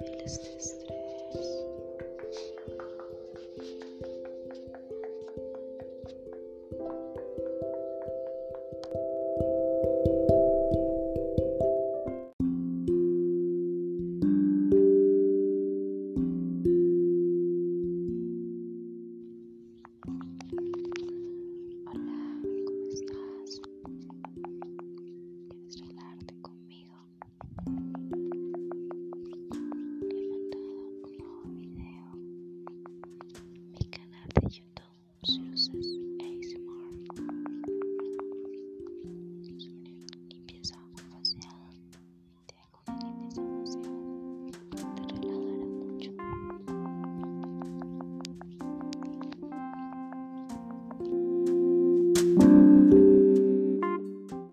el this.